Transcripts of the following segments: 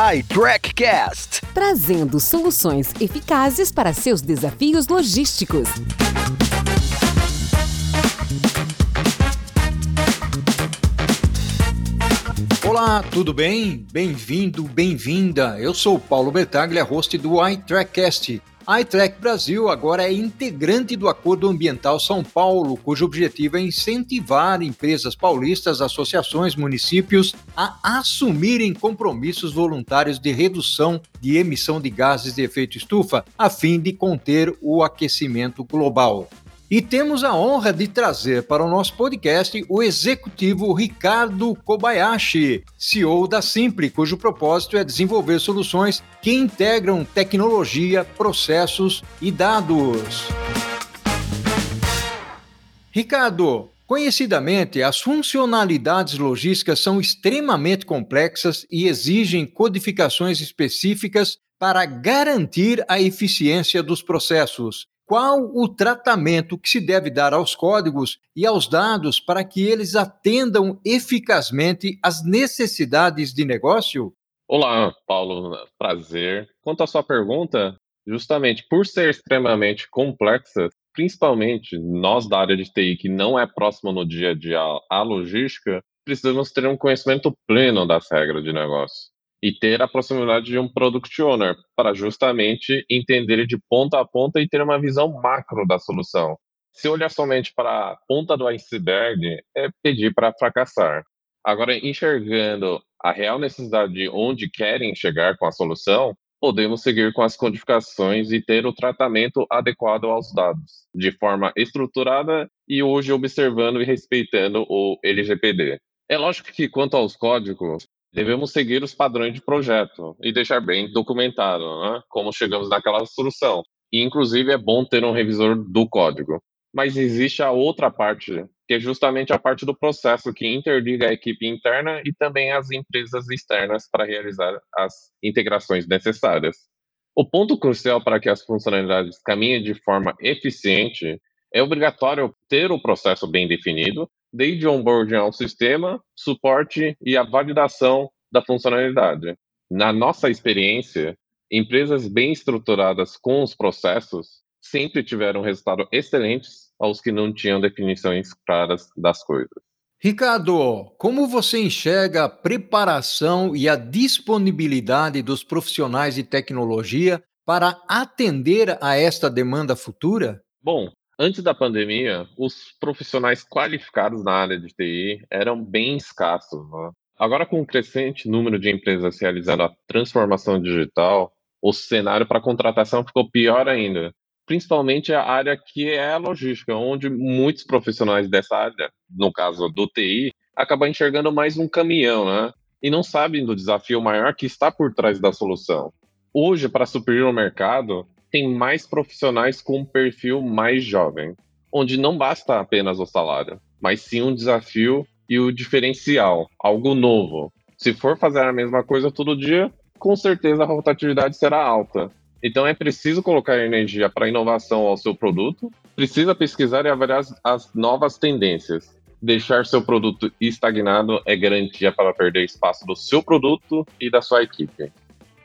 iTrackCast, trazendo soluções eficazes para seus desafios logísticos. Olá, tudo bem? Bem-vindo, bem-vinda. Eu sou Paulo Bertaglia, host do iTrackcast. A iTrack Brasil agora é integrante do Acordo Ambiental São Paulo, cujo objetivo é incentivar empresas paulistas, associações, municípios a assumirem compromissos voluntários de redução de emissão de gases de efeito estufa, a fim de conter o aquecimento global. E temos a honra de trazer para o nosso podcast o executivo Ricardo Kobayashi, CEO da Simpli, cujo propósito é desenvolver soluções que integram tecnologia, processos e dados. Ricardo, Conhecidamente, as funcionalidades logísticas são extremamente complexas e exigem codificações específicas para garantir a eficiência dos processos qual o tratamento que se deve dar aos códigos e aos dados para que eles atendam eficazmente às necessidades de negócio? Olá, Paulo, prazer. Quanto à sua pergunta, justamente por ser extremamente complexa, principalmente nós da área de TI que não é próximo no dia a dia à logística, precisamos ter um conhecimento pleno das regras de negócio e ter a proximidade de um product owner para justamente entender de ponta a ponta e ter uma visão macro da solução. Se olhar somente para a ponta do iceberg, é pedir para fracassar. Agora, enxergando a real necessidade de onde querem chegar com a solução, podemos seguir com as codificações e ter o tratamento adequado aos dados, de forma estruturada e hoje observando e respeitando o LGPD. É lógico que, quanto aos códigos, devemos seguir os padrões de projeto e deixar bem documentado né, como chegamos naquela solução. E, inclusive, é bom ter um revisor do código. Mas existe a outra parte, que é justamente a parte do processo que interliga a equipe interna e também as empresas externas para realizar as integrações necessárias. O ponto crucial para que as funcionalidades caminhem de forma eficiente é obrigatório ter o processo bem definido desde o onboarding ao sistema, suporte e a validação da funcionalidade. Na nossa experiência, empresas bem estruturadas com os processos sempre tiveram resultados excelentes aos que não tinham definições claras das coisas. Ricardo, como você enxerga a preparação e a disponibilidade dos profissionais de tecnologia para atender a esta demanda futura? Bom, Antes da pandemia, os profissionais qualificados na área de TI eram bem escassos. Né? Agora, com o crescente número de empresas realizando a transformação digital, o cenário para contratação ficou pior ainda. Principalmente a área que é a logística, onde muitos profissionais dessa área, no caso do TI, acabam enxergando mais um caminhão, né? E não sabem do desafio maior que está por trás da solução. Hoje, para suprir o mercado, tem mais profissionais com um perfil mais jovem, onde não basta apenas o salário, mas sim um desafio e o diferencial, algo novo. Se for fazer a mesma coisa todo dia, com certeza a rotatividade será alta. Então é preciso colocar energia para inovação ao seu produto, precisa pesquisar e avaliar as, as novas tendências. Deixar seu produto estagnado é garantia para perder espaço do seu produto e da sua equipe.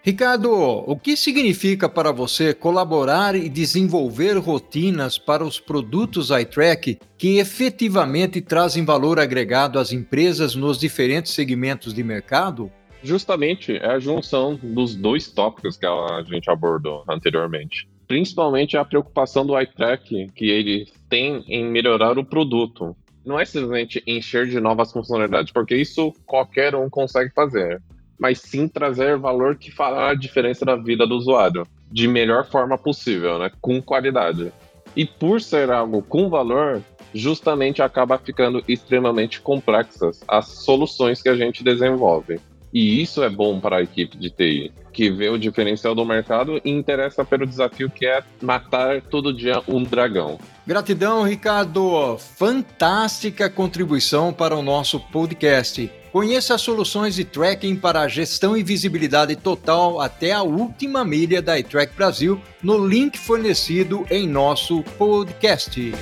Ricardo, o que significa para você colaborar e desenvolver rotinas para os produtos iTrack que efetivamente trazem valor agregado às empresas nos diferentes segmentos de mercado? Justamente é a junção dos dois tópicos que a gente abordou anteriormente. Principalmente a preocupação do iTrack que ele tem em melhorar o produto. Não é simplesmente encher de novas funcionalidades, porque isso qualquer um consegue fazer mas sim trazer valor que fará a diferença na vida do usuário, de melhor forma possível, né? com qualidade. E por ser algo com valor, justamente acaba ficando extremamente complexas as soluções que a gente desenvolve. E isso é bom para a equipe de TI, que vê o diferencial do mercado e interessa pelo desafio que é matar todo dia um dragão. Gratidão, Ricardo. Fantástica contribuição para o nosso podcast. Conheça as soluções de tracking para a gestão e visibilidade total até a última milha da iTrack Brasil no link fornecido em nosso podcast.